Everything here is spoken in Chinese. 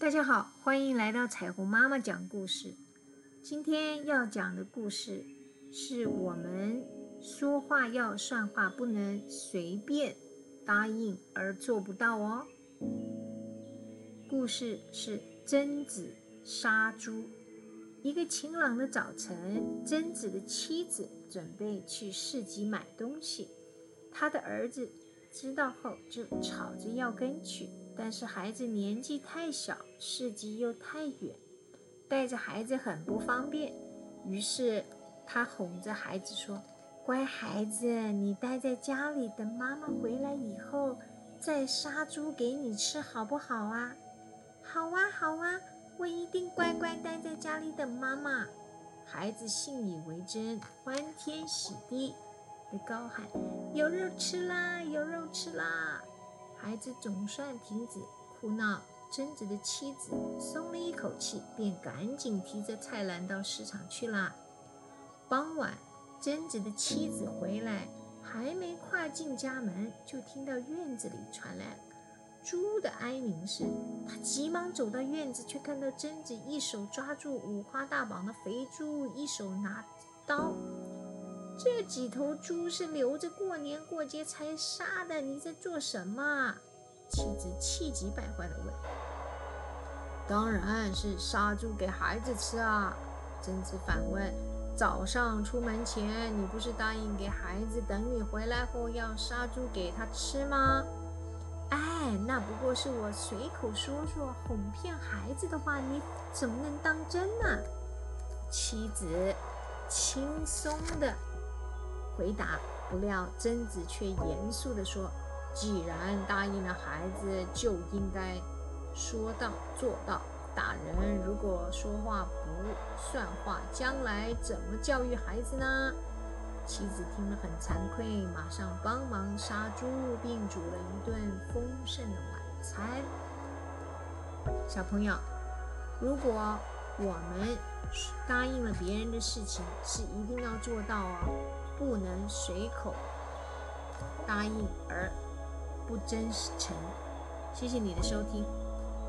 大家好，欢迎来到彩虹妈妈讲故事。今天要讲的故事是我们说话要算话，不能随便答应而做不到哦。故事是贞子杀猪。一个晴朗的早晨，贞子的妻子准备去市集买东西，他的儿子知道后就吵着要跟去。但是孩子年纪太小，市集又太远，带着孩子很不方便。于是他哄着孩子说：“乖孩子，你待在家里，等妈妈回来以后再杀猪给你吃，好不好啊？”“好啊，好啊，我一定乖乖待在家里等妈妈。”孩子信以为真，欢天喜地的高喊：“有肉吃啦，有肉吃啦！”孩子总算停止哭闹，贞子的妻子松了一口气，便赶紧提着菜篮到市场去啦。傍晚，贞子的妻子回来，还没跨进家门，就听到院子里传来猪的哀鸣声。他急忙走到院子，却看到贞子一手抓住五花大绑的肥猪，一手拿刀。这几头猪是留着过年过节才杀的，你在做什么？妻子气急败坏地问。当然是杀猪给孩子吃啊！贞子反问。早上出门前，你不是答应给孩子，等你回来后要杀猪给他吃吗？哎，那不过是我随口说说，哄骗孩子的话，你怎么能当真呢？妻子轻松的。回答不料，贞子却严肃地说：“既然答应了孩子，就应该说到做到。大人如果说话不算话，将来怎么教育孩子呢？”妻子听了很惭愧，马上帮忙杀猪，并煮了一顿丰盛的晚餐。小朋友，如果我们答应了别人的事情，是一定要做到哦。不能随口答应而不真诚。谢谢你的收听。